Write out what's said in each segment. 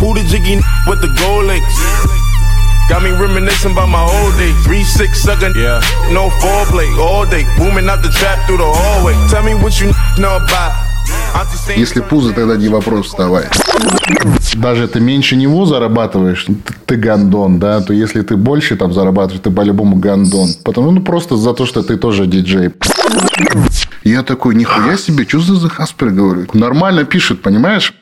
Who the jiggy with the gold links? Got me reminiscing about my old days. Three six sucking, yeah. No foreplay all day. Booming out the trap through the hallway. Tell me what you know about. Если пузо, тогда не вопрос вставай. Даже ты меньше него зарабатываешь, ты гандон, да, то если ты больше там зарабатываешь, ты по-любому гандон. Потому ну просто за то, что ты тоже диджей. Я такой, нихуя себе, что за Захаспер, говорю. Нормально пишет, понимаешь?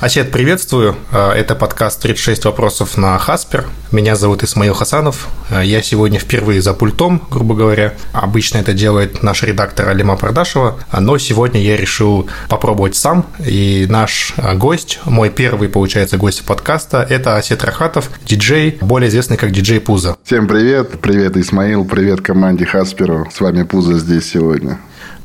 Асет, приветствую. А, это подкаст «36 вопросов на Хаспер». Меня зовут Исмаил Хасанов. А, я сегодня впервые за пультом, грубо говоря. Обычно это делает наш редактор Алима Продашева, но сегодня я решил попробовать сам. И наш а, гость, мой первый, получается, гость подкаста, это Асет Рахатов, диджей, более известный как диджей Пуза. Всем привет. Привет, Исмаил. Привет команде Хасперу. С вами Пуза здесь сегодня.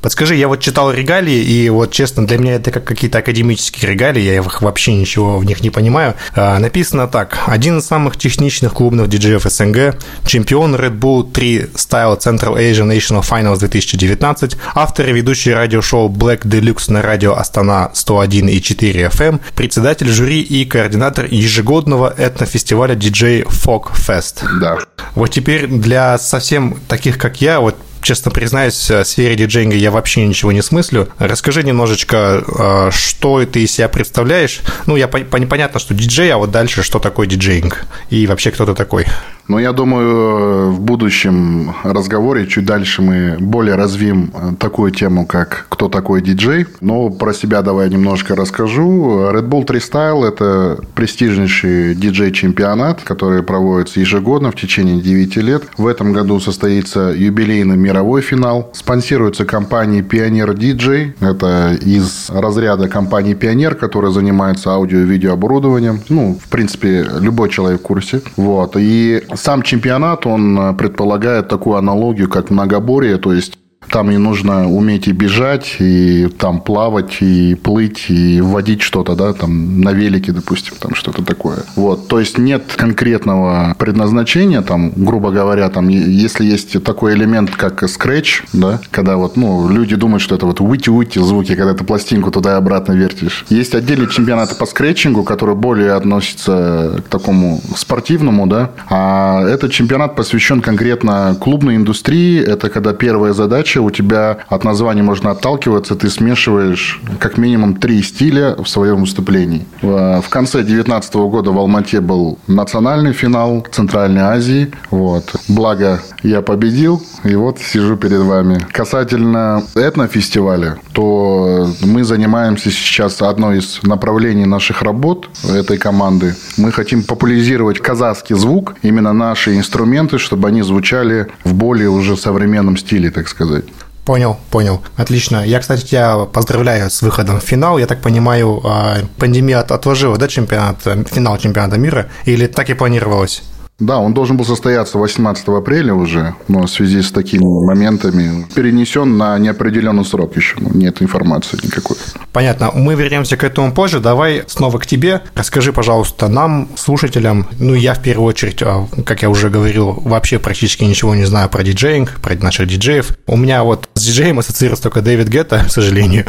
Подскажи, я вот читал регалии, и вот честно, для меня это как какие-то академические регалии, я их вообще ничего в них не понимаю. А, написано так. Один из самых техничных клубных диджеев СНГ, чемпион Red Bull 3 Style Central Asia National Finals 2019, автор и ведущий радиошоу Black Deluxe на радио Астана 101 и 4 FM, председатель жюри и координатор ежегодного этнофестиваля DJ Folk Fest. Да. Вот теперь для совсем таких, как я, вот честно признаюсь, в сфере диджейнга я вообще ничего не смыслю. Расскажи немножечко, а, что ты из себя представляешь. Ну, я понятно, что диджей, а вот дальше что такое диджейнг? И вообще кто ты такой? Но я думаю, в будущем разговоре чуть дальше мы более развим э, такую тему, как кто такой диджей. Но про себя давай немножко расскажу. Red Bull 3 Style – это престижнейший диджей-чемпионат, который проводится ежегодно в течение 9 лет. В этом году состоится юбилейный мировой финал. Спонсируется компанией Pioneer DJ. Это из разряда компании Pioneer, которая занимается аудио и видеооборудованием. Ну, в принципе, любой человек в курсе. Вот. И сам чемпионат, он э, предполагает такую аналогию, как многоборье, то есть там не нужно уметь и бежать, и там плавать, и плыть, и водить что-то, да, там на велике, допустим, там что-то такое. Вот, то есть нет конкретного предназначения, там, грубо говоря, там, если есть такой элемент, как скретч, да, когда вот, ну, люди думают, что это вот уйти-уйти звуки, когда ты пластинку туда и обратно вертишь. Есть отдельные чемпионаты по скретчингу, которые более относятся к такому спортивному, да, а этот чемпионат посвящен конкретно клубной индустрии, это когда первая задача задача, у тебя от названия можно отталкиваться, ты смешиваешь как минимум три стиля в своем выступлении. В конце 2019 года в Алмате был национальный финал Центральной Азии. Вот. Благо, я победил, и вот сижу перед вами. Касательно этнофестиваля, то мы занимаемся сейчас одной из направлений наших работ этой команды. Мы хотим популяризировать казахский звук, именно наши инструменты, чтобы они звучали в более уже современном стиле, так сказать. Понял, понял. Отлично. Я, кстати, тебя поздравляю с выходом в финал. Я так понимаю, а, пандемия отложила, да, чемпионат, финал чемпионата мира? Или так и планировалось? Да, он должен был состояться 18 апреля уже, но в связи с такими моментами перенесен на неопределенный срок еще. Ну, нет информации никакой. Понятно. Мы вернемся к этому позже. Давай снова к тебе. Расскажи, пожалуйста, нам, слушателям, ну, я в первую очередь, а, как я уже говорил, вообще практически ничего не знаю про диджеинг, про наших диджеев. У меня вот с диджеем ассоциируется только Дэвид Гетта, к сожалению.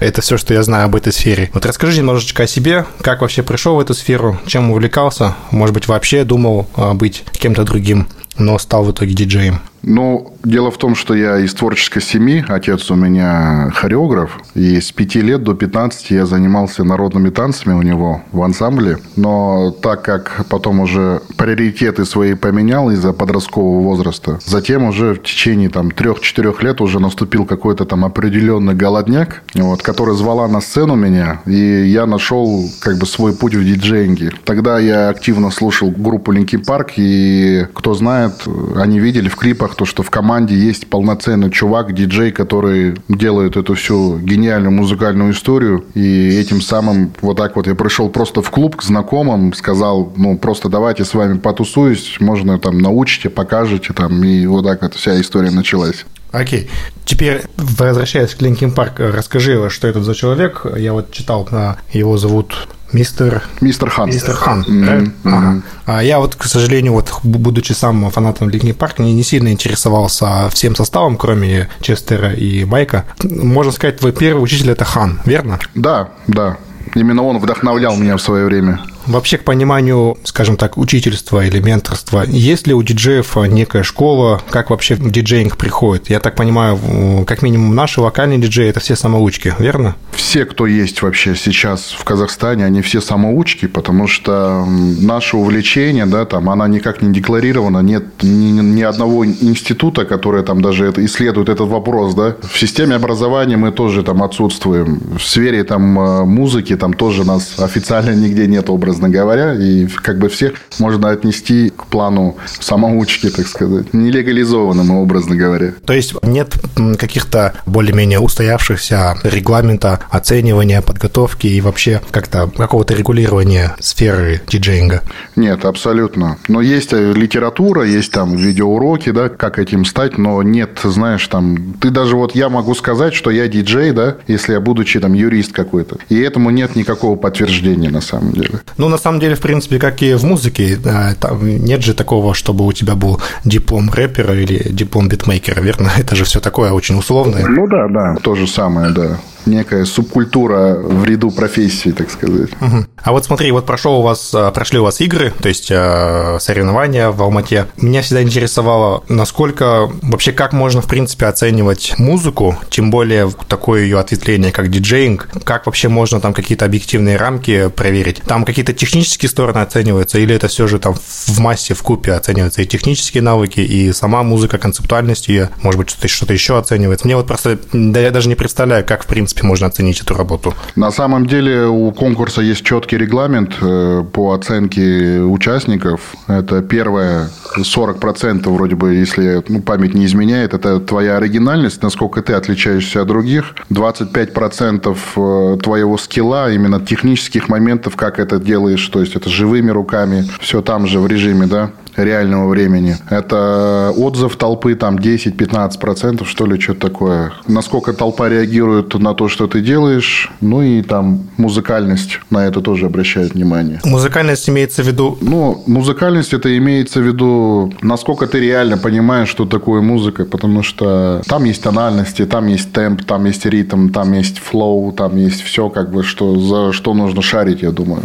Это все, что я знаю об этой сфере. Вот расскажи немножечко о себе, как вообще пришел в эту сферу, чем увлекался, может быть, вообще думал а, быть кем-то другим, но стал в итоге диджеем. Ну, дело в том, что я из творческой семьи. Отец у меня хореограф. И с 5 лет до 15 я занимался народными танцами у него в ансамбле. Но так как потом уже приоритеты свои поменял из-за подросткового возраста, затем уже в течение там 3-4 лет уже наступил какой-то там определенный голодняк, вот, который звала на сцену меня. И я нашел как бы свой путь в диджейнге. Тогда я активно слушал группу Linkin Park. И кто знает, они видели в клипах то, что в команде есть полноценный чувак, диджей, который делает эту всю гениальную музыкальную историю. И этим самым вот так вот я пришел просто в клуб к знакомым, сказал, ну, просто давайте с вами потусуюсь, можно там научите, покажете там, и вот так вот вся история началась. Окей. Теперь, возвращаясь к Linkin Park, расскажи, что это за человек. Я вот читал, его зовут Мистер... Мистер Хан. Мистер Хан, mm-hmm. Ага. А я вот, к сожалению, вот будучи сам фанатом Linkin Park, не, не сильно интересовался всем составом, кроме Честера и Майка. Можно сказать, твой первый учитель – это Хан, верно? Да, да. Именно он вдохновлял меня в свое время. Вообще, к пониманию, скажем так, учительства или менторства, есть ли у диджеев некая школа, как вообще диджеинг приходит? Я так понимаю, как минимум наши локальные диджеи – это все самоучки, верно? Все, кто есть вообще сейчас в Казахстане, они все самоучки, потому что наше увлечение, да, там, она никак не декларирована, нет ни, ни одного института, который там даже исследует этот вопрос, да. В системе образования мы тоже там отсутствуем. В сфере там э, музыки там тоже нас официально нигде нет образа образно говоря, и как бы всех можно отнести к плану самоучки, так сказать, нелегализованному, образно говоря. То есть нет каких-то более-менее устоявшихся регламента оценивания, подготовки и вообще как-то какого-то регулирования сферы диджеинга? Нет, абсолютно. Но есть э, литература, есть там видеоуроки, да, как этим стать, но нет, знаешь, там, ты даже вот я могу сказать, что я диджей, да, если я будучи там юрист какой-то. И этому нет никакого подтверждения на самом деле. Ну, на самом деле, в принципе, как и в музыке, там нет же такого, чтобы у тебя был диплом рэпера или диплом битмейкера, верно? Это же все такое очень условное. Ну да, да, то же самое, да некая субкультура в ряду профессий, так сказать. Угу. А вот смотри, вот прошел у вас, а, прошли у вас игры, то есть а, соревнования в Алмате. Меня всегда интересовало, насколько вообще как можно, в принципе, оценивать музыку, тем более такое ее ответвление, как диджеинг, как вообще можно там какие-то объективные рамки проверить. Там какие-то технические стороны оцениваются, или это все же там в массе, в купе оцениваются и технические навыки, и сама музыка, концептуальность ее, может быть, что-то, что-то еще оценивается. Мне вот просто, да я даже не представляю, как, в принципе, можно оценить эту работу? На самом деле у конкурса есть четкий регламент э, по оценке участников. Это первое, 40% вроде бы, если ну, память не изменяет, это твоя оригинальность, насколько ты отличаешься от других. 25% э, твоего скилла, именно технических моментов, как это делаешь, то есть это живыми руками, все там же в режиме, да реального времени. Это отзыв толпы там 10-15%, что ли, что-то такое. Насколько толпа реагирует на то, что ты делаешь, ну и там музыкальность на это тоже обращает внимание. Музыкальность имеется в виду? Ну, музыкальность это имеется в виду, насколько ты реально понимаешь, что такое музыка, потому что там есть тональности, там есть темп, там есть ритм, там есть флоу, там есть все, как бы, что, за что нужно шарить, я думаю.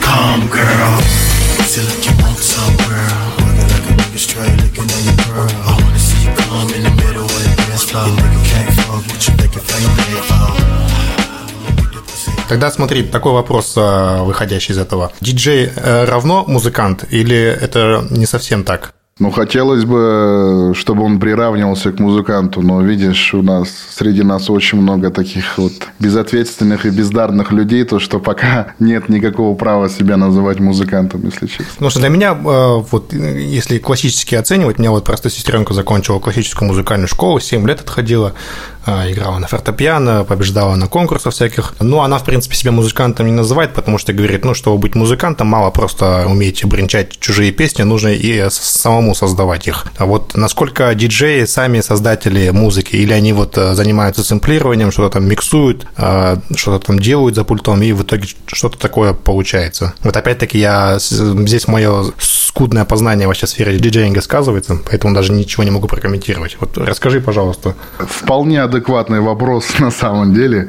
Come, girl. Тогда смотри, такой вопрос, а, выходящий из этого. Диджей э, равно музыкант или это не совсем так? Ну, хотелось бы, чтобы он приравнивался к музыканту, но, видишь, у нас среди нас очень много таких вот безответственных и бездарных людей, то, что пока нет никакого права себя называть музыкантом, если честно. Потому что для меня, э, вот, если классически оценивать, меня вот просто сестренка закончила классическую музыкальную школу, 7 лет отходила, играла на фортепиано, побеждала на конкурсах всяких. Но она, в принципе, себя музыкантом не называет, потому что говорит, ну, чтобы быть музыкантом, мало просто уметь бренчать чужие песни, нужно и самому создавать их. А вот насколько диджеи сами создатели музыки, или они вот э, занимаются сэмплированием, что-то там миксуют, а, что-то там делают за пультом, и в итоге что-то такое получается. Вот опять-таки я здесь мое скудное познание вообще в сфере диджеинга сказывается, поэтому даже ничего не могу прокомментировать. Вот расскажи, пожалуйста. Вполне адекватный вопрос на самом деле.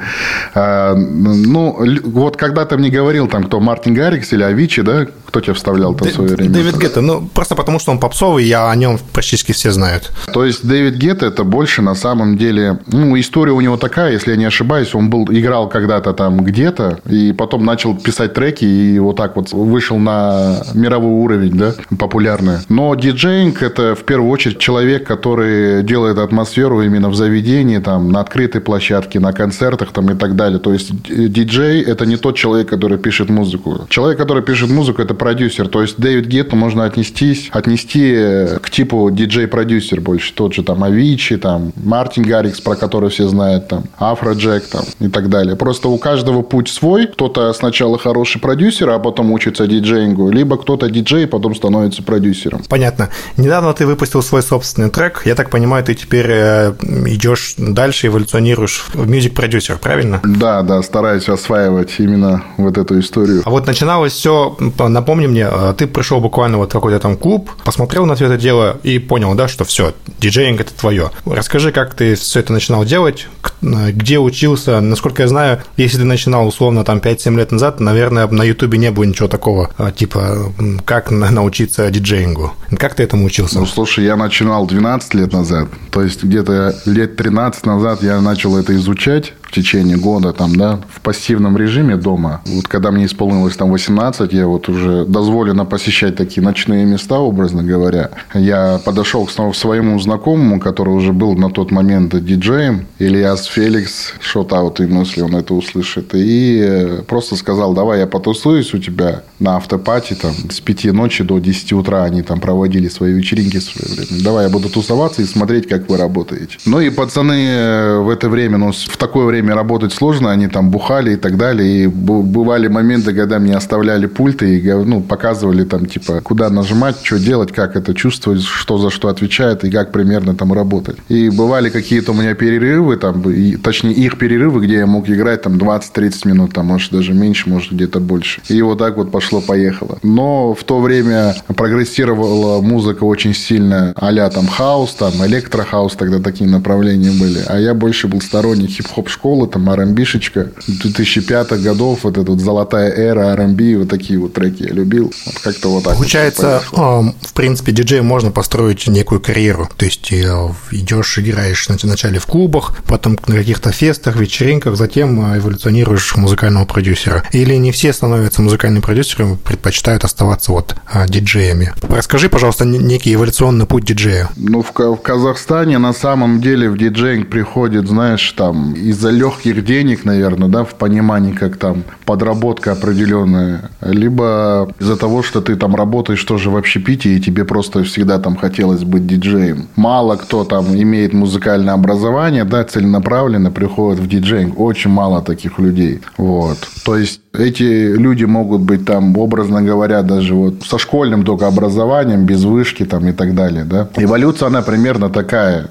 А, ну, вот когда ты мне говорил, там, кто Мартин Гаррикс или Авичи, да, кто тебя вставлял там в свое время? Дэвид Гетта, ну, просто потому что он попсовый, я о нем практически все знают. То есть, Дэвид Гетта это больше на самом деле, ну, история у него такая, если я не ошибаюсь, он был, играл когда-то там где-то, и потом начал писать треки, и вот так вот вышел на мировой уровень, да, популярный. Но диджейнг это в первую очередь человек, который делает атмосферу именно в заведении, там, на открытой площадке, на концертах там и так далее. То есть, диджей это не тот человек, который пишет музыку. Человек, который пишет музыку, это продюсер. То есть Дэвид Гетто можно отнестись, отнести к типу диджей-продюсер больше. Тот же там Авичи, там Мартин Гаррикс, про который все знают, там Афро Джек там, и так далее. Просто у каждого путь свой. Кто-то сначала хороший продюсер, а потом учится диджеингу. Либо кто-то диджей, потом становится продюсером. Понятно. Недавно ты выпустил свой собственный трек. Я так понимаю, ты теперь э, идешь дальше дальше эволюционируешь в мюзик-продюсер, правильно? Да, да, стараюсь осваивать именно вот эту историю. А вот начиналось все, напомни мне, э, ты пришел буквально вот в какой-то там клуб, посмотрел на все это дело и понял, да, что все, диджеинг это твое. Расскажи, как ты все это начинал делать, где учился, насколько я знаю, если ты начинал условно там 5-7 лет назад, наверное, на Ютубе не было ничего такого, э, типа, как научиться диджеингу. Как ты этому учился? Ну, слушай, я начинал 12 лет назад, то есть где-то лет 13 назад я начал это изучать, течение года, там, да, в пассивном режиме дома. Вот когда мне исполнилось там 18, я вот уже дозволено посещать такие ночные места, образно говоря. Я подошел к своему знакомому, который уже был на тот момент диджеем, Ильяс Феликс, шот-аут ему, если он это услышит, и просто сказал, давай я потусуюсь у тебя на автопати, там, с 5 ночи до 10 утра они там проводили свои вечеринки в свое время. Давай я буду тусоваться и смотреть, как вы работаете. Ну и пацаны э, в это время, ну, в такое время время работать сложно, они там бухали и так далее. И бывали моменты, когда мне оставляли пульты и ну, показывали там, типа, куда нажимать, что делать, как это чувствовать, что за что отвечает и как примерно там работать. И бывали какие-то у меня перерывы, там, и, точнее, их перерывы, где я мог играть там 20-30 минут, там, может, даже меньше, может, где-то больше. И вот так вот пошло-поехало. Но в то время прогрессировала музыка очень сильно, а там хаус, там электрохаус, тогда такие направления были. А я больше был сторонник хип-хоп школы, там R&B-шечка 2005 годов, вот эта вот золотая эра R&B, вот такие вот треки я любил. Вот как-то вот так. Получается, вот в принципе, диджею можно построить некую карьеру. То есть э, идешь, играешь вначале в клубах, потом на каких-то фестах, вечеринках, затем э, эволюционируешь музыкального продюсера. Или не все становятся музыкальными продюсерами, предпочитают оставаться вот э, диджеями. Расскажи, пожалуйста, некий эволюционный путь диджея. Ну, в, в Казахстане на самом деле в диджеинг приходит, знаешь, там из-за легких денег, наверное, да, в понимании, как там подработка определенная, либо из-за того, что ты там работаешь тоже в общепите, и тебе просто всегда там хотелось быть диджеем. Мало кто там имеет музыкальное образование, да, целенаправленно приходит в диджеинг. Очень мало таких людей. Вот. То есть эти люди могут быть там, образно говоря, даже вот со школьным только образованием, без вышки там и так далее, да. Эволюция, она примерно такая.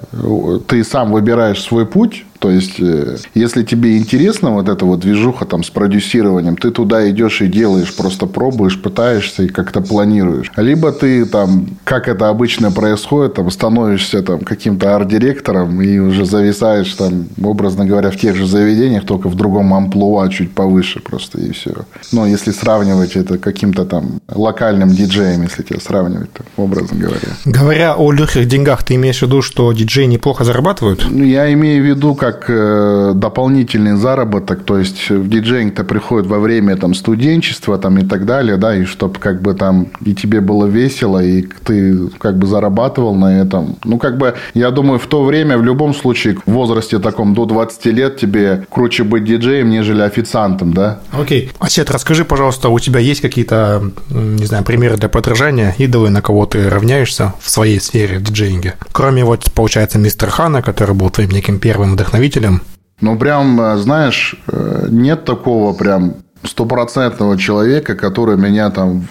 Ты сам выбираешь свой путь, то есть, э, если тебе интересна вот эта вот движуха там с продюсированием, ты туда идешь и делаешь, просто пробуешь, пытаешься и как-то планируешь. Либо ты там, как это обычно происходит, там становишься там каким-то арт-директором и уже зависаешь там, образно говоря, в тех же заведениях, только в другом амплуа чуть повыше просто и все. Но если сравнивать это каким-то там локальным диджеем, если тебя сравнивать, там, образно говоря. Говоря о легких деньгах, ты имеешь в виду, что диджеи неплохо зарабатывают? Ну, я имею в виду как как э, дополнительный заработок, то есть в диджеинг-то приходит во время там студенчества там и так далее, да, и чтобы как бы там и тебе было весело, и ты как бы зарабатывал на этом. Ну, как бы, я думаю, в то время в любом случае в возрасте таком до 20 лет тебе круче быть диджеем, нежели официантом, да? Окей. Okay. Осет, расскажи, пожалуйста, у тебя есть какие-то, не знаю, примеры для подражания, идолы, на кого ты равняешься в своей сфере диджеинга? Кроме вот, получается, мистер Хана, который был твоим неким первым вдохновением, вдохновителем? Ну, прям, э, знаешь, э, нет такого прям стопроцентного человека, который меня там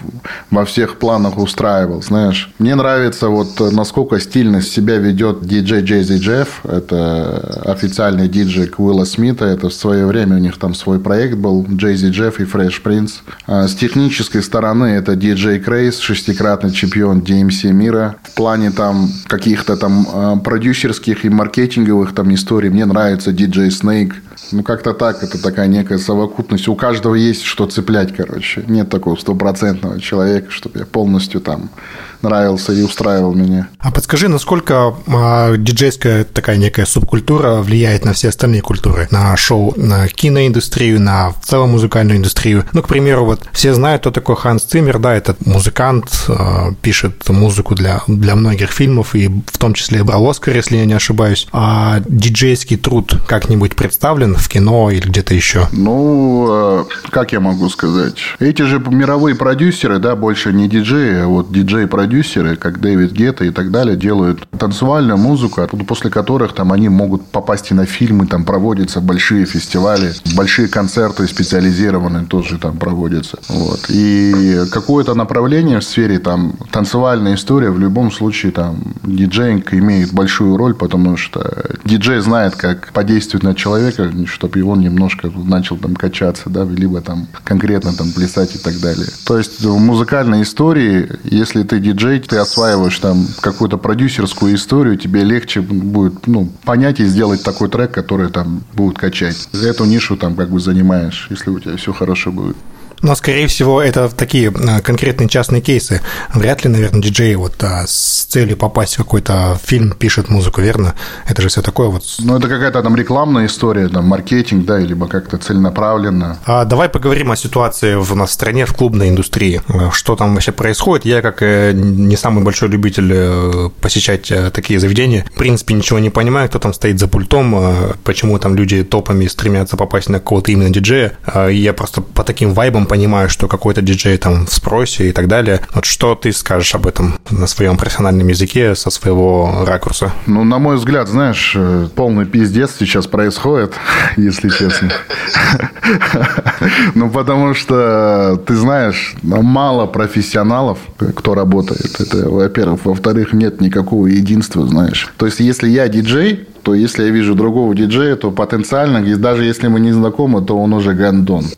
во всех планах устраивал, знаешь. Мне нравится вот насколько стильно себя ведет диджей Джейзи Джефф. Это официальный диджей Уилла Смита. Это в свое время у них там свой проект был Джейзи Джефф и Фреш Принц. А с технической стороны это диджей Крейс, шестикратный чемпион DMC мира. В плане там каких-то там а, продюсерских и маркетинговых там историй мне нравится диджей Снейк. Ну, как-то так, это такая некая совокупность. У каждого есть что цеплять, короче. Нет такого стопроцентного человека, чтобы я полностью там нравился и устраивал меня. А подскажи, насколько а, диджейская такая некая субкультура влияет на все остальные культуры? На шоу, на киноиндустрию, на в целом музыкальную индустрию? Ну, к примеру, вот все знают, кто такой Ханс Циммер, да, этот музыкант, а, пишет музыку для, для многих фильмов, и в том числе брал Оскар, если я не ошибаюсь. А диджейский труд как-нибудь представлен в кино или где-то еще? Ну, э, как я могу сказать, эти же мировые продюсеры, да, больше не диджеи, а вот диджей-продюсеры, как Дэвид Гетта и так далее, делают танцевальную музыку, после которых там они могут попасть и на фильмы, там проводятся большие фестивали, большие концерты специализированные тоже там проводятся. Вот. И какое-то направление в сфере там танцевальная история в любом случае там диджейнг имеет большую роль, потому что диджей знает, как подействовать на человека, чтобы его немножко начал там качаться, да, либо там конкретно там плясать и так далее. То есть в музыкальной истории, если ты диджей, ты осваиваешь там какую-то продюсерскую историю, тебе легче будет ну, понять и сделать такой трек, который там будет качать. Эту нишу там как бы занимаешь, если у тебя все хорошо будет. Но, скорее всего, это такие а, конкретные частные кейсы. Вряд ли, наверное, диджей вот а, с целью попасть в какой-то фильм пишет музыку, верно? Это же все такое вот. Ну, это какая-то там рекламная история, там, маркетинг, да, либо как-то целенаправленно. А давай поговорим о ситуации в нас в стране, в клубной индустрии. Что там вообще происходит? Я, как э, не самый большой любитель э, посещать э, такие заведения, в принципе, ничего не понимаю, кто там стоит за пультом, почему там люди топами стремятся попасть на какого-то именно диджея. Я просто по таким вайбам понимаю, что какой-то диджей там в спросе и так далее. Вот что ты скажешь об этом на своем профессиональном языке со своего ракурса? Ну, на мой взгляд, знаешь, э, полный пиздец сейчас происходит, если честно. Ну, потому что, ты знаешь, мало профессионалов, кто работает. Это, во-первых. Во-вторых, нет никакого единства, знаешь. То есть, если я диджей, то если я вижу другого диджея, то потенциально, даже если мы не знакомы, то он уже гандон.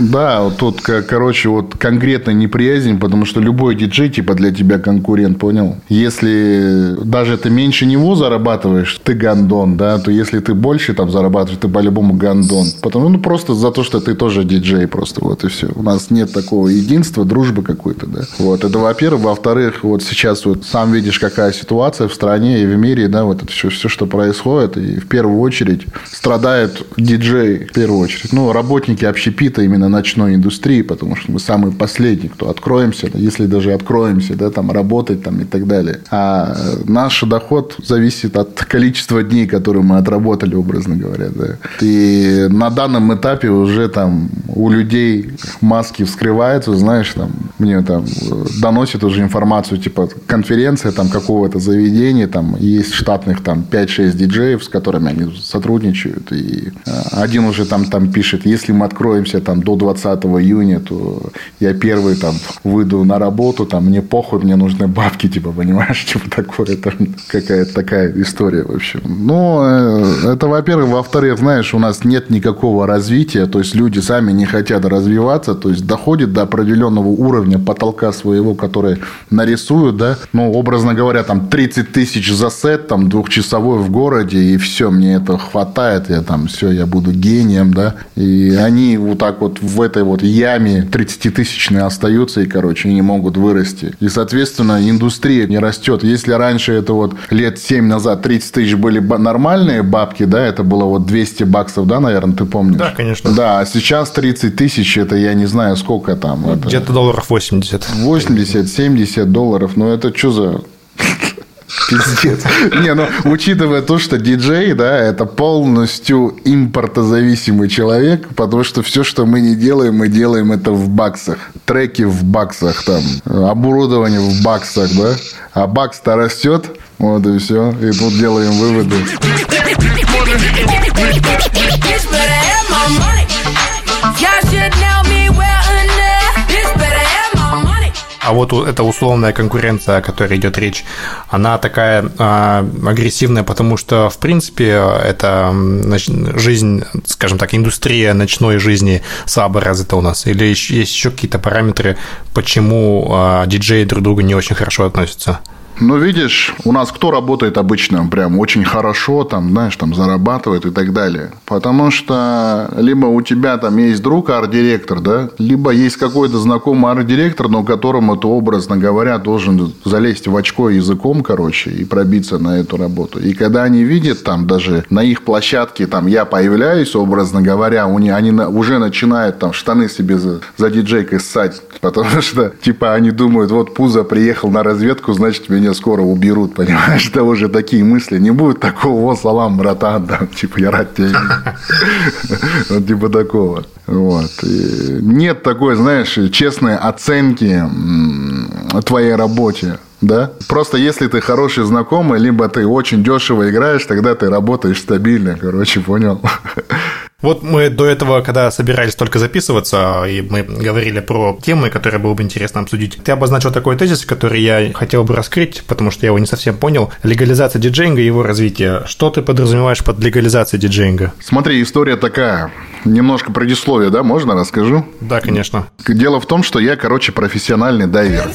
Да, вот тут, короче, вот конкретно неприязнь, потому что любой диджей, типа, для тебя конкурент, понял? Если даже ты меньше него зарабатываешь, ты гандон, да, то если ты больше там зарабатываешь, ты по-любому гандон. Потому, ну, просто за то, что ты тоже диджей, просто вот и все. У нас нет такого единства, дружбы какой-то, да. Вот, это во-первых. Во-вторых, вот сейчас вот сам видишь, какая ситуация в стране и в мире, да, вот это все, все, что происходит. И в первую очередь страдает диджей, в первую очередь. Ну, работники общепита именно ночной индустрии, потому что мы самые последние, кто откроемся, если даже откроемся, да, там работать там и так далее. А наш доход зависит от количества дней, которые мы отработали, образно говоря, да. И на данном этапе уже там у людей маски вскрываются, знаешь, там мне там доносят уже информацию, типа конференция там какого-то заведения, там есть штатных там 5-6 диджеев, с которыми они сотрудничают. И а, один уже там, там пишет, если мы откроемся там до 20 июня, то я первый там выйду на работу, там мне похуй, мне нужны бабки, типа, понимаешь, типа такое, там какая-то такая история, в общем. Ну, э, это, во-первых. Во-вторых, знаешь, у нас нет никакого развития, то есть люди сами не хотят развиваться, то есть доходит до определенного уровня потолка своего, который нарисуют, да, ну, образно говоря, там 30 тысяч за сет, там двухчасовой в городе, и все, мне это хватает, я там, все, я буду гением, да, и они вот так вот в этой вот яме 30-тысячной остаются и, короче, не могут вырасти. И, соответственно, индустрия не растет. Если раньше это вот лет 7 назад 30 тысяч были нормальные бабки, да, это было вот 200 баксов, да, наверное, ты помнишь? Да, конечно. Да, а сейчас 30 тысяч, это я не знаю, сколько там. Где-то долларов 80. 80, 70 долларов, ну это что за Пиздец. Не, ну, учитывая то, что диджей, да, это полностью импортозависимый человек, потому что все, что мы не делаем, мы делаем это в баксах. Треки в баксах, там, оборудование в баксах, да. А бакс-то растет, вот и все. И тут делаем выводы. А вот эта условная конкуренция, о которой идет речь, она такая э, агрессивная, потому что, в принципе, это жизнь, скажем так, индустрия ночной жизни слабо развита у нас. Или есть еще какие-то параметры, почему э, диджеи друг к другу не очень хорошо относятся? Ну, видишь, у нас кто работает обычно прям очень хорошо, там, знаешь, там зарабатывает и так далее. Потому что либо у тебя там есть друг арт-директор, да, либо есть какой-то знакомый арт-директор, но которому ты, образно говоря, должен залезть в очко языком, короче, и пробиться на эту работу. И когда они видят там даже на их площадке, там, я появляюсь, образно говоря, у них, они уже начинают там штаны себе за, за диджейкой ссать, потому что, типа, они думают, вот Пузо приехал на разведку, значит, меня меня скоро уберут, понимаешь, это уже такие мысли. Не будет такого, о, салам, братан, да, типа, я рад тебя Вот типа такого. Вот. нет такой, знаешь, честной оценки твоей работе. Да? Просто если ты хороший знакомый, либо ты очень дешево играешь, тогда ты работаешь стабильно, короче, понял? Вот мы до этого, когда собирались только записываться, и мы говорили про темы, которые было бы интересно обсудить, ты обозначил такой тезис, который я хотел бы раскрыть, потому что я его не совсем понял. Легализация диджейнга и его развитие. Что ты подразумеваешь под легализацией диджейнга? Смотри, история такая. Немножко предисловие, да, можно расскажу? Да, конечно. Дело в том, что я, короче, профессиональный дайвер.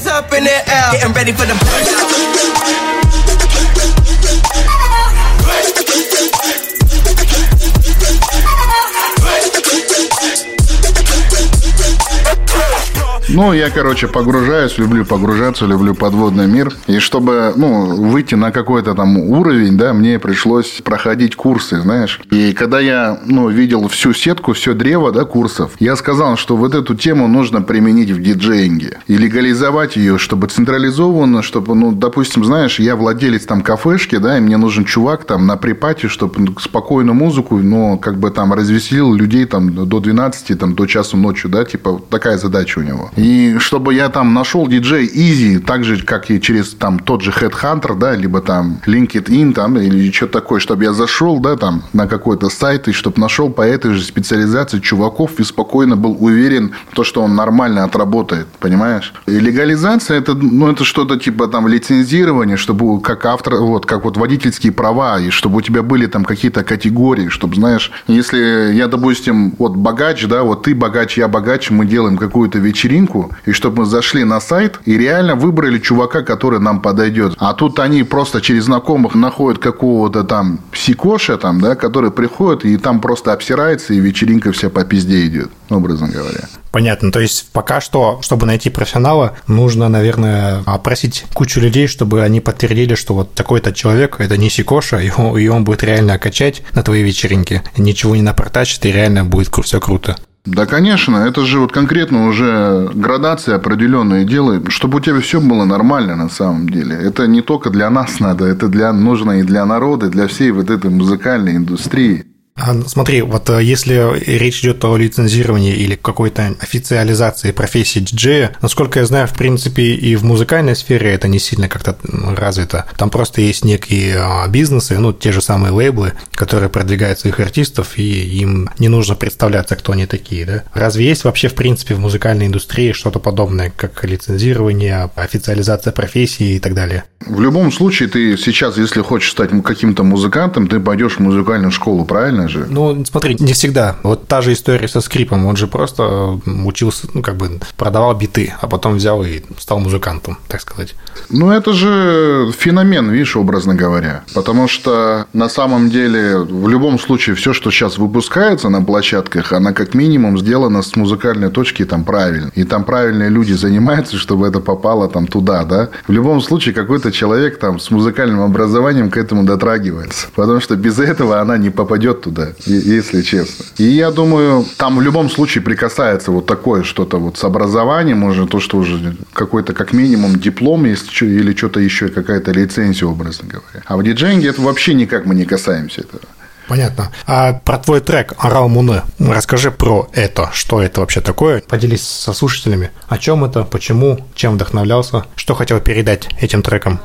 Ну, я, короче, погружаюсь, люблю погружаться, люблю подводный мир. И чтобы, ну, выйти на какой-то там уровень, да, мне пришлось проходить курсы, знаешь. И когда я, ну, видел всю сетку, все древо, да, курсов, я сказал, что вот эту тему нужно применить в диджеинге. И легализовать ее, чтобы централизованно, чтобы, ну, допустим, знаешь, я владелец там кафешки, да, и мне нужен чувак там на припате, чтобы спокойную музыку, ну, как бы там развеселил людей там до 12, там, до часу ночи, да, типа такая задача у него. Чтобы я там нашел диджей Easy, так же, как и через там тот же Headhunter, да, либо там LinkedIn, там, или что-то такое, чтобы я зашел, да, там, на какой-то сайт, и чтобы нашел по этой же специализации чуваков и спокойно был уверен в то, что он нормально отработает, понимаешь? И легализация, это, ну, это что-то типа там лицензирование, чтобы как автор, вот, как вот водительские права, и чтобы у тебя были там какие-то категории, чтобы, знаешь, если я, допустим, вот богач, да, вот ты богач, я богач, мы делаем какую-то вечеринку, ссылку, и чтобы мы зашли на сайт и реально выбрали чувака, который нам подойдет. А тут они просто через знакомых находят какого-то там сикоша, там, да, который приходит и там просто обсирается, и вечеринка вся по пизде идет, образно говоря. Понятно. То есть пока что, чтобы найти профессионала, нужно, наверное, опросить кучу людей, чтобы они подтвердили, что вот такой-то человек, это не Сикоша, и он, и он будет реально качать на твоей вечеринке, ничего не напортачит, и реально будет все круто. Да, конечно, это же вот конкретно уже градация определенные делает, чтобы у тебя все было нормально на самом деле. Это не только для нас надо, это для, нужно и для народа, и для всей вот этой музыкальной индустрии. А, смотри, вот э, если речь идет о лицензировании или какой-то официализации профессии диджея, насколько я знаю, в принципе, и в музыкальной сфере это не сильно как-то развито. Там просто есть некие а, бизнесы, ну, те же самые лейблы, которые продвигают своих артистов, и им не нужно представляться, кто они такие, да? Разве есть вообще, в принципе, в музыкальной индустрии что-то подобное, как лицензирование, официализация профессии и так далее? В любом случае, ты сейчас, если хочешь стать каким-то музыкантом, ты пойдешь в музыкальную школу, правильно? Правильно же? Ну, смотри, не всегда. Вот та же история со скрипом. Он же просто учился, ну, как бы продавал биты, а потом взял и стал музыкантом, так сказать. Ну, это же феномен, видишь, образно говоря. Потому что на самом деле в любом случае все, что сейчас выпускается на площадках, она как минимум сделана с музыкальной точки там правильно. И там правильные люди занимаются, чтобы это попало там туда, да. В любом случае какой-то человек там с музыкальным образованием к этому дотрагивается. Потому что без этого она не попадет туда да, если честно. И я думаю, там в любом случае прикасается вот такое что-то вот с образованием, может, то, что уже какой-то как минимум диплом есть или что-то еще, какая-то лицензия, образно говоря. А в диджейнге это вообще никак мы не касаемся этого. Понятно. А про твой трек «Орал Муны» расскажи про это. Что это вообще такое? Поделись со слушателями. О чем это, почему, чем вдохновлялся, что хотел передать этим треком.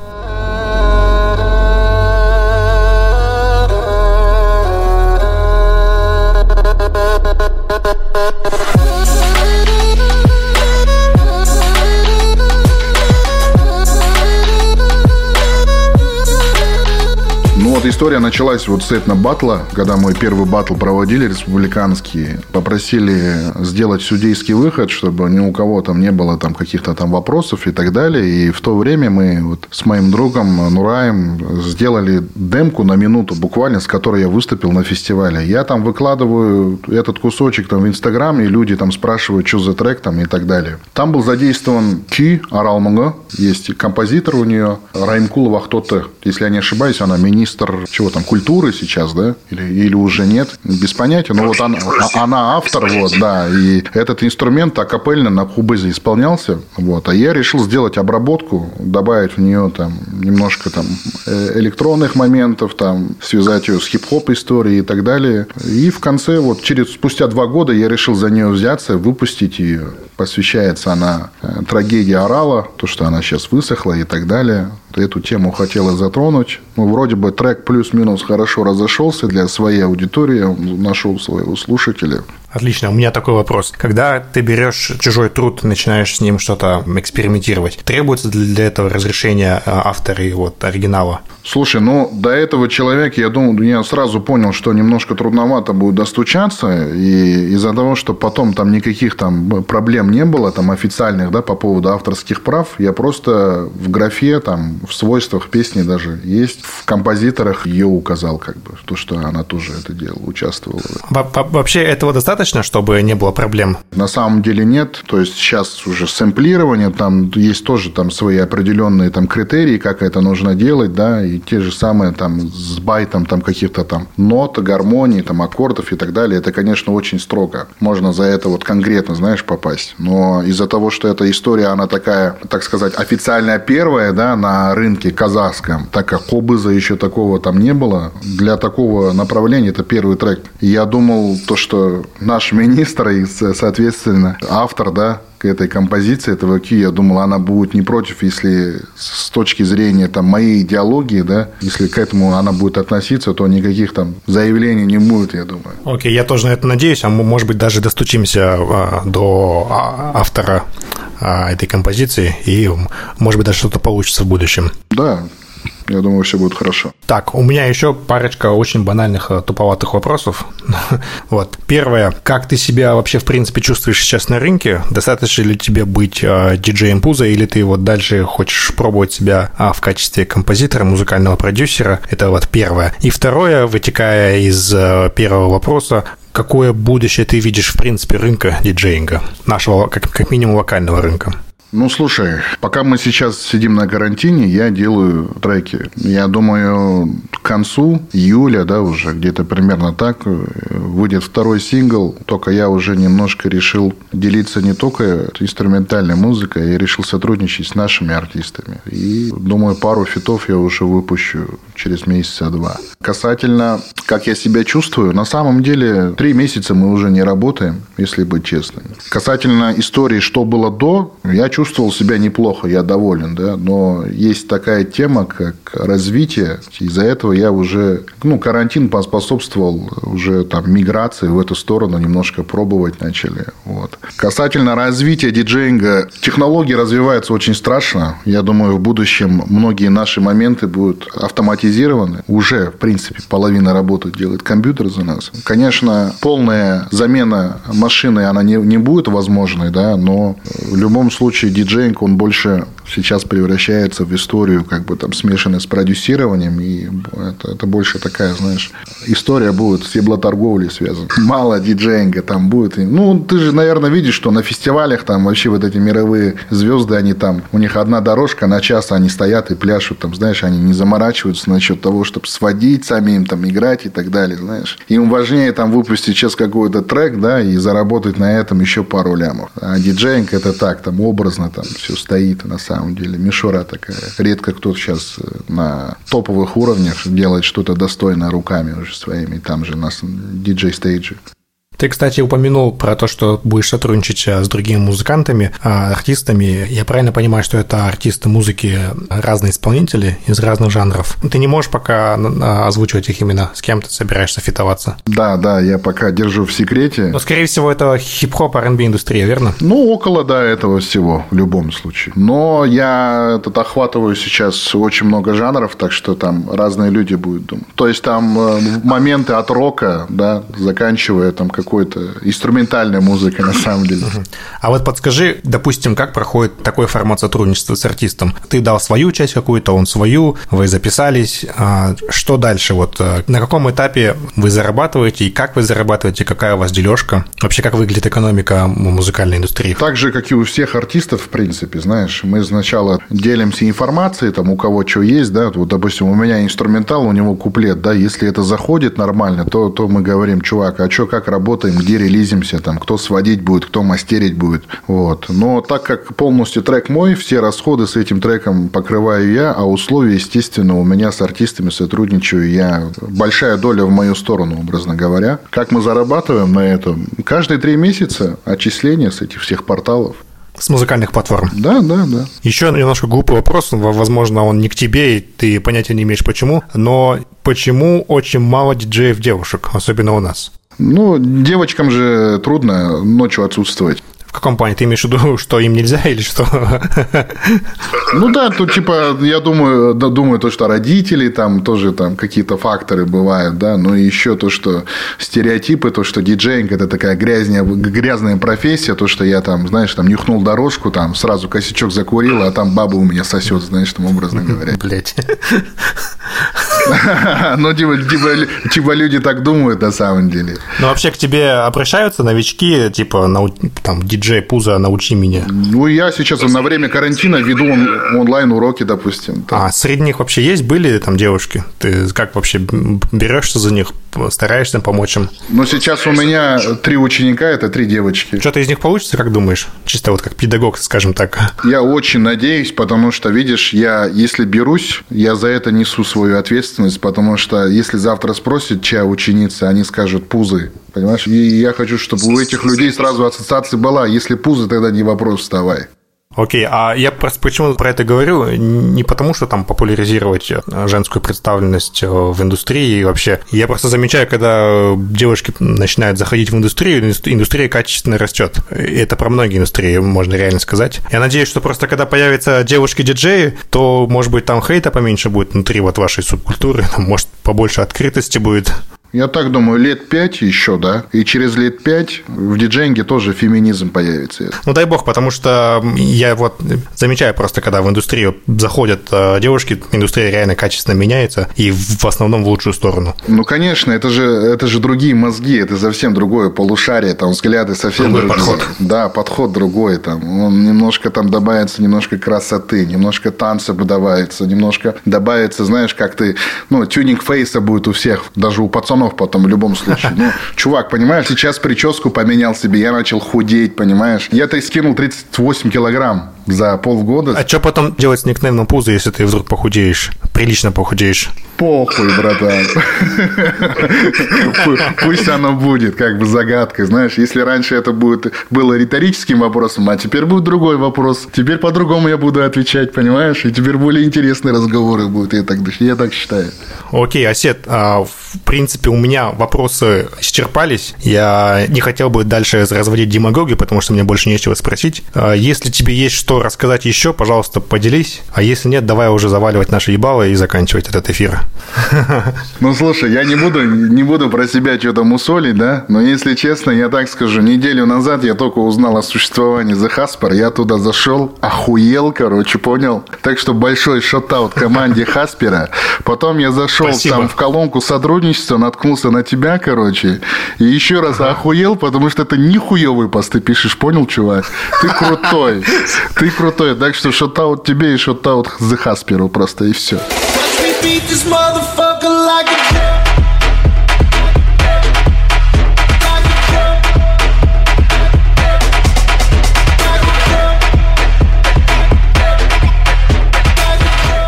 Вот история началась вот с этно батла, когда мой первый батл проводили республиканский. Попросили сделать судейский выход, чтобы ни у кого там не было там каких-то там вопросов и так далее. И в то время мы вот с моим другом Нураем сделали демку на минуту буквально, с которой я выступил на фестивале. Я там выкладываю этот кусочек там в Инстаграм, и люди там спрашивают, что за трек там и так далее. Там был задействован Ки Аралмунга, есть композитор у нее, Раймкулова кто-то, если я не ошибаюсь, она министр автор чего там, культуры сейчас, да? Или, или уже нет? Без понятия. Но вот она, а, она автор, вот, да. И этот инструмент акапельно на кубызе исполнялся. Вот. А я решил сделать обработку, добавить в нее там немножко там э, электронных моментов, там связать ее с хип-хоп историей и так далее. И в конце, вот через спустя два года я решил за нее взяться, выпустить ее. Посвящается она э, трагедии Орала, то, что она сейчас высохла и так далее. Эту тему хотела затронуть. Ну, вроде бы трек плюс-минус хорошо разошелся для своей аудитории, нашел своего слушателя. Отлично. У меня такой вопрос. Когда ты берешь чужой труд, начинаешь с ним что-то экспериментировать, требуется для этого разрешение а, автора и вот оригинала? Слушай, ну, до этого человека, я думаю, я сразу понял, что немножко трудновато будет достучаться, и из-за того, что потом там никаких там проблем не было, там, официальных, да, по поводу авторских прав, я просто в графе, там, в свойствах песни даже есть, в композиторах ее указал, как бы, то, что она тоже это делала, участвовала. Вообще этого достаточно, чтобы не было проблем? На самом деле нет, то есть сейчас уже сэмплирование, там есть тоже там свои определенные там критерии, как это нужно делать, да, и те же самые там с байтом там каких-то там нот, гармоний, там аккордов и так далее, это, конечно, очень строго. Можно за это вот конкретно, знаешь, попасть. Но из-за того, что эта история, она такая, так сказать, официальная первая, да, на рынке казахском, так как Кобыза еще такого там не было, для такого направления это первый трек. Я думал, то, что наш министр и, соответственно, автор, да, к этой композиции, этого Q, я думал, она будет не против, если с точки зрения там, моей идеологии, да, если к этому она будет относиться, то никаких там заявлений не будет, я думаю. Окей, okay, я тоже на это надеюсь, а мы, может быть, даже достучимся а, до а, автора а, этой композиции, и, может быть, даже что-то получится в будущем. Да, я думаю, все будет хорошо. Так, у меня еще парочка очень банальных, э, туповатых вопросов. вот. Первое. Как ты себя вообще, в принципе, чувствуешь сейчас на рынке? Достаточно ли тебе быть э, диджеем Пуза, или ты вот дальше хочешь пробовать себя э, в качестве композитора, музыкального продюсера? Это вот первое. И второе, вытекая из э, первого вопроса, какое будущее ты видишь, в принципе, рынка диджеинга, нашего, как, как минимум, локального рынка? Ну, слушай, пока мы сейчас сидим на карантине, я делаю треки. Я думаю, к концу июля, да, уже где-то примерно так, выйдет второй сингл. Только я уже немножко решил делиться не только инструментальной музыкой, я решил сотрудничать с нашими артистами. И, думаю, пару фитов я уже выпущу через месяца два. Касательно, как я себя чувствую, на самом деле, три месяца мы уже не работаем, если быть честным. Касательно истории, что было до, я чувствовал себя неплохо, я доволен, да, но есть такая тема, как развитие. Из-за этого я уже, ну, карантин поспособствовал уже там миграции в эту сторону, немножко пробовать начали. Вот. Касательно развития диджеинга, технологии развиваются очень страшно. Я думаю, в будущем многие наши моменты будут автоматизированы. Уже, в принципе, половина работы делает компьютер за нас. Конечно, полная замена машины, она не, не будет возможной, да, но в любом случае диджейнг, он больше сейчас превращается в историю, как бы там смешанной с продюсированием, и это, это больше такая, знаешь, история будет с еблоторговлей связана. Мало диджейнга там будет. Ну, ты же, наверное, видишь, что на фестивалях там вообще вот эти мировые звезды, они там, у них одна дорожка, на час они стоят и пляшут, там, знаешь, они не заморачиваются насчет того, чтобы сводить самим, там, играть и так далее, знаешь. Им важнее там выпустить сейчас какой-то трек, да, и заработать на этом еще пару лямов. А диджейнг это так, там, образно там все стоит на самом самом деле. Мишура такая. Редко кто сейчас э, на топовых уровнях делает что-то достойное руками уже своими. Там же на диджей-стейджи. Ты, кстати, упомянул про то, что будешь сотрудничать э, с другими музыкантами, а, артистами. Я правильно понимаю, что это артисты музыки, разные исполнители из разных жанров. Ты не можешь пока а, озвучивать их имена, с кем ты собираешься фитоваться? Да, да, я пока держу в секрете. Но, скорее всего, это хип-хоп, R&B индустрия, верно? Ну, около, да, этого всего, в любом случае. Но я этот охватываю сейчас очень много жанров, так что там разные люди будут думать. То есть, там э, моменты от рока, да, заканчивая там как какой-то инструментальной музыкой на самом деле. А вот подскажи, допустим, как проходит такой формат сотрудничества с артистом? Ты дал свою часть какую-то, он свою, вы записались. А что дальше? Вот э, на каком этапе вы зарабатываете и как вы зарабатываете, какая у вас дележка? Вообще, как выглядит экономика музыкальной индустрии? Так же, как и у всех артистов, в принципе, знаешь, мы сначала делимся информацией, там, у кого что есть, да, вот, допустим, у меня инструментал, у него куплет, да, если это заходит нормально, то, то мы говорим, чувак, а что, как работаем, где релизимся, там, кто сводить будет, кто мастерить будет, вот. Но так как полностью трек мой, все расходы с этим треком покрываю я, а условия, естественно, у меня с артистами сотрудничаю я. Большая доля в мою сторону, образно говоря. Как мы зарабатываем на этом? Каждые три месяца отчисления с этих всех порталов. С музыкальных платформ. Да, да, да. Еще немножко глупый вопрос, возможно, он не к тебе, и ты понятия не имеешь почему, но почему очень мало диджеев девушек, особенно у нас? Ну, девочкам же трудно ночью отсутствовать. В каком плане? Ты имеешь в виду, что им нельзя или что? Ну да, тут типа, я думаю, да, думаю, то, что родители там тоже там какие-то факторы бывают, да, но еще то, что стереотипы, то, что диджейнг это такая грязная, грязная профессия, то, что я там, знаешь, там нюхнул дорожку, там сразу косячок закурил, а там баба у меня сосет, знаешь, там образно говоря. Блять. Ну, типа, типа, типа люди так думают на самом деле. Ну, вообще к тебе обращаются новички, типа, там, диджей Пузо, научи меня. Ну, я сейчас на время карантина веду он, онлайн-уроки, допустим. А среди них вообще есть, были там девушки? Ты как вообще берешься за них, стараешься помочь им? Ну, сейчас у меня три ученика, это три девочки. Что-то из них получится, как думаешь? Чисто вот как педагог, скажем так. Я очень надеюсь, потому что, видишь, я, если берусь, я за это несу свою ответственность, потому что если завтра спросят, чья ученица, они скажут пузы. Понимаешь? И я хочу, чтобы у этих людей сразу ассоциация была. Если пузы, тогда не вопрос, вставай. Окей, а я просто почему про это говорю? Не потому, что там популяризировать э, женскую представленность э, в индустрии и вообще. Я просто замечаю, когда девушки начинают заходить в индустрию, индустрия качественно растет. Это про многие индустрии, можно реально сказать. Я надеюсь, что просто когда появятся девушки-диджеи, то, может быть, там хейта поменьше будет внутри вот вашей субкультуры, может, побольше открытости будет. Я так думаю, лет пять еще, да? И через лет пять в диджейнге тоже феминизм появится. Ну, дай бог, потому что я вот замечаю просто, когда в индустрию заходят э, девушки, индустрия реально качественно меняется, и в основном в лучшую сторону. Ну, конечно, это же, это же другие мозги, это совсем другое полушарие, там взгляды совсем другой другие. подход. Да, подход другой, там, он немножко там добавится, немножко красоты, немножко танца добавится, немножко добавится, знаешь, как ты, ну, тюнинг фейса будет у всех, даже у пацанов пацанов потом в любом случае. Ну, чувак, понимаешь, сейчас прическу поменял себе, я начал худеть, понимаешь. Я-то скинул 38 килограмм за полгода. А что потом делать с никнеймом Пузо, если ты вдруг похудеешь? Прилично похудеешь? Похуй, братан. Пусть оно будет, как бы загадкой. Знаешь, если раньше это будет, было риторическим вопросом, а теперь будет другой вопрос. Теперь по-другому я буду отвечать, понимаешь? И теперь более интересные разговоры будут, я так, я так считаю. Окей, Осет, а, в принципе, у меня вопросы исчерпались. Я не хотел бы дальше разводить демагогию, потому что мне больше нечего спросить. А, если тебе есть что рассказать еще, пожалуйста, поделись. А если нет, давай уже заваливать наши ебалы и заканчивать этот эфир. Ну, слушай, я не буду, не буду про себя что-то мусолить, да? Но если честно, я так скажу, неделю назад я только узнал о существовании The Hasper. Я туда зашел, охуел, короче, понял? Так что большой шатаут команде Хаспера. Потом я зашел Спасибо. там в колонку сотрудничества, наткнулся на тебя, короче. И еще раз ага. охуел, потому что это нихуевый пост ты пишешь, понял, чувак? Ты крутой. Ты крутой. Так что шатаут тебе и шатаут The Hasperу просто, и все. Beat this motherfucker like a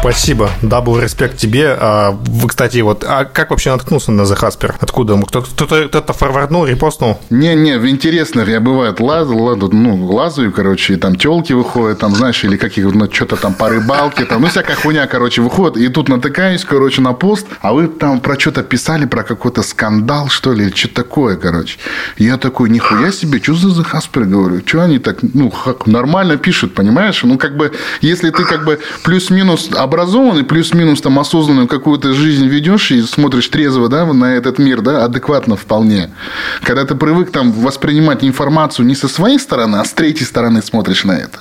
Спасибо. Double респект тебе. А, вы, кстати, вот, а как вообще наткнулся на The Hasper? Откуда? Кто-то, кто-то форварднул, репостнул? Не-не, в интересных я бывает лазу, лазу, ну, лазаю, короче, и там телки выходят, там, знаешь, или каких ну, что-то там по рыбалке, там, ну, всякая хуйня, короче, выходит, и тут натыкаюсь, короче, на пост, а вы там про что-то писали, про какой-то скандал, что ли, что такое, короче. Я такой, нихуя себе, что за The Hasper, говорю, что они так, ну, нормально пишут, понимаешь? Ну, как бы, если ты, как бы, плюс-минус обратно образованный, плюс-минус там осознанную какую-то жизнь ведешь и смотришь трезво, да, на этот мир, да, адекватно вполне. Когда ты привык там воспринимать информацию не со своей стороны, а с третьей стороны смотришь на это.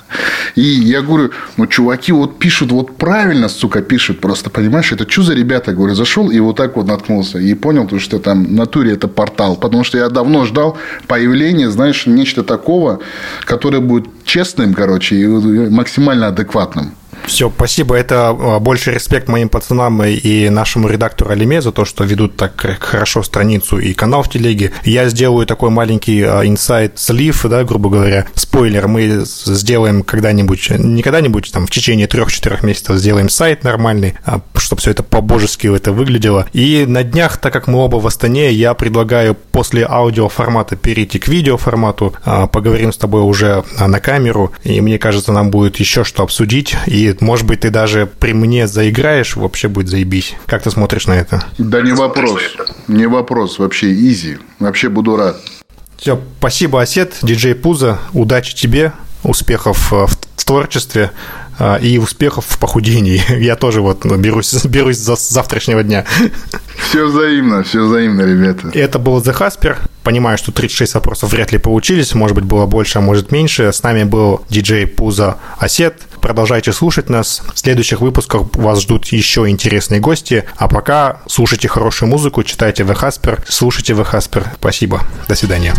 И я говорю, ну, чуваки вот пишут, вот правильно, сука, пишут просто, понимаешь, это что за ребята, говорю, зашел и вот так вот наткнулся и понял, то, что там в натуре это портал, потому что я давно ждал появления, знаешь, нечто такого, которое будет честным, короче, и максимально адекватным. Все, спасибо. Это а, больше респект моим пацанам и нашему редактору Алиме за то, что ведут так хорошо страницу и канал в телеге. Я сделаю такой маленький а, инсайт слив, да, грубо говоря, спойлер. Мы сделаем когда-нибудь, не когда-нибудь, там, в течение трех-четырех месяцев сделаем сайт нормальный, а, чтобы все это по-божески это выглядело. И на днях, так как мы оба в Астане, я предлагаю после аудиоформата перейти к видеоформату. Поговорим с тобой уже на камеру, и мне кажется, нам будет еще что обсудить. И может быть, ты даже при мне заиграешь, вообще будет заебись. Как ты смотришь на это? Да не вопрос. Не вопрос. Вообще изи. Вообще буду рад. Все, спасибо, Осет, диджей Пуза. Удачи тебе, успехов э, в творчестве и успехов в похудении. Я тоже вот берусь, берусь за завтрашнего дня. Все взаимно, все взаимно, ребята. Это был The Hasper. Понимаю, что 36 вопросов вряд ли получились. Может быть, было больше, а может меньше. С нами был диджей Пуза Осет. Продолжайте слушать нас. В следующих выпусках вас ждут еще интересные гости. А пока слушайте хорошую музыку, читайте The Hasper, слушайте The Hasper. Спасибо. До свидания.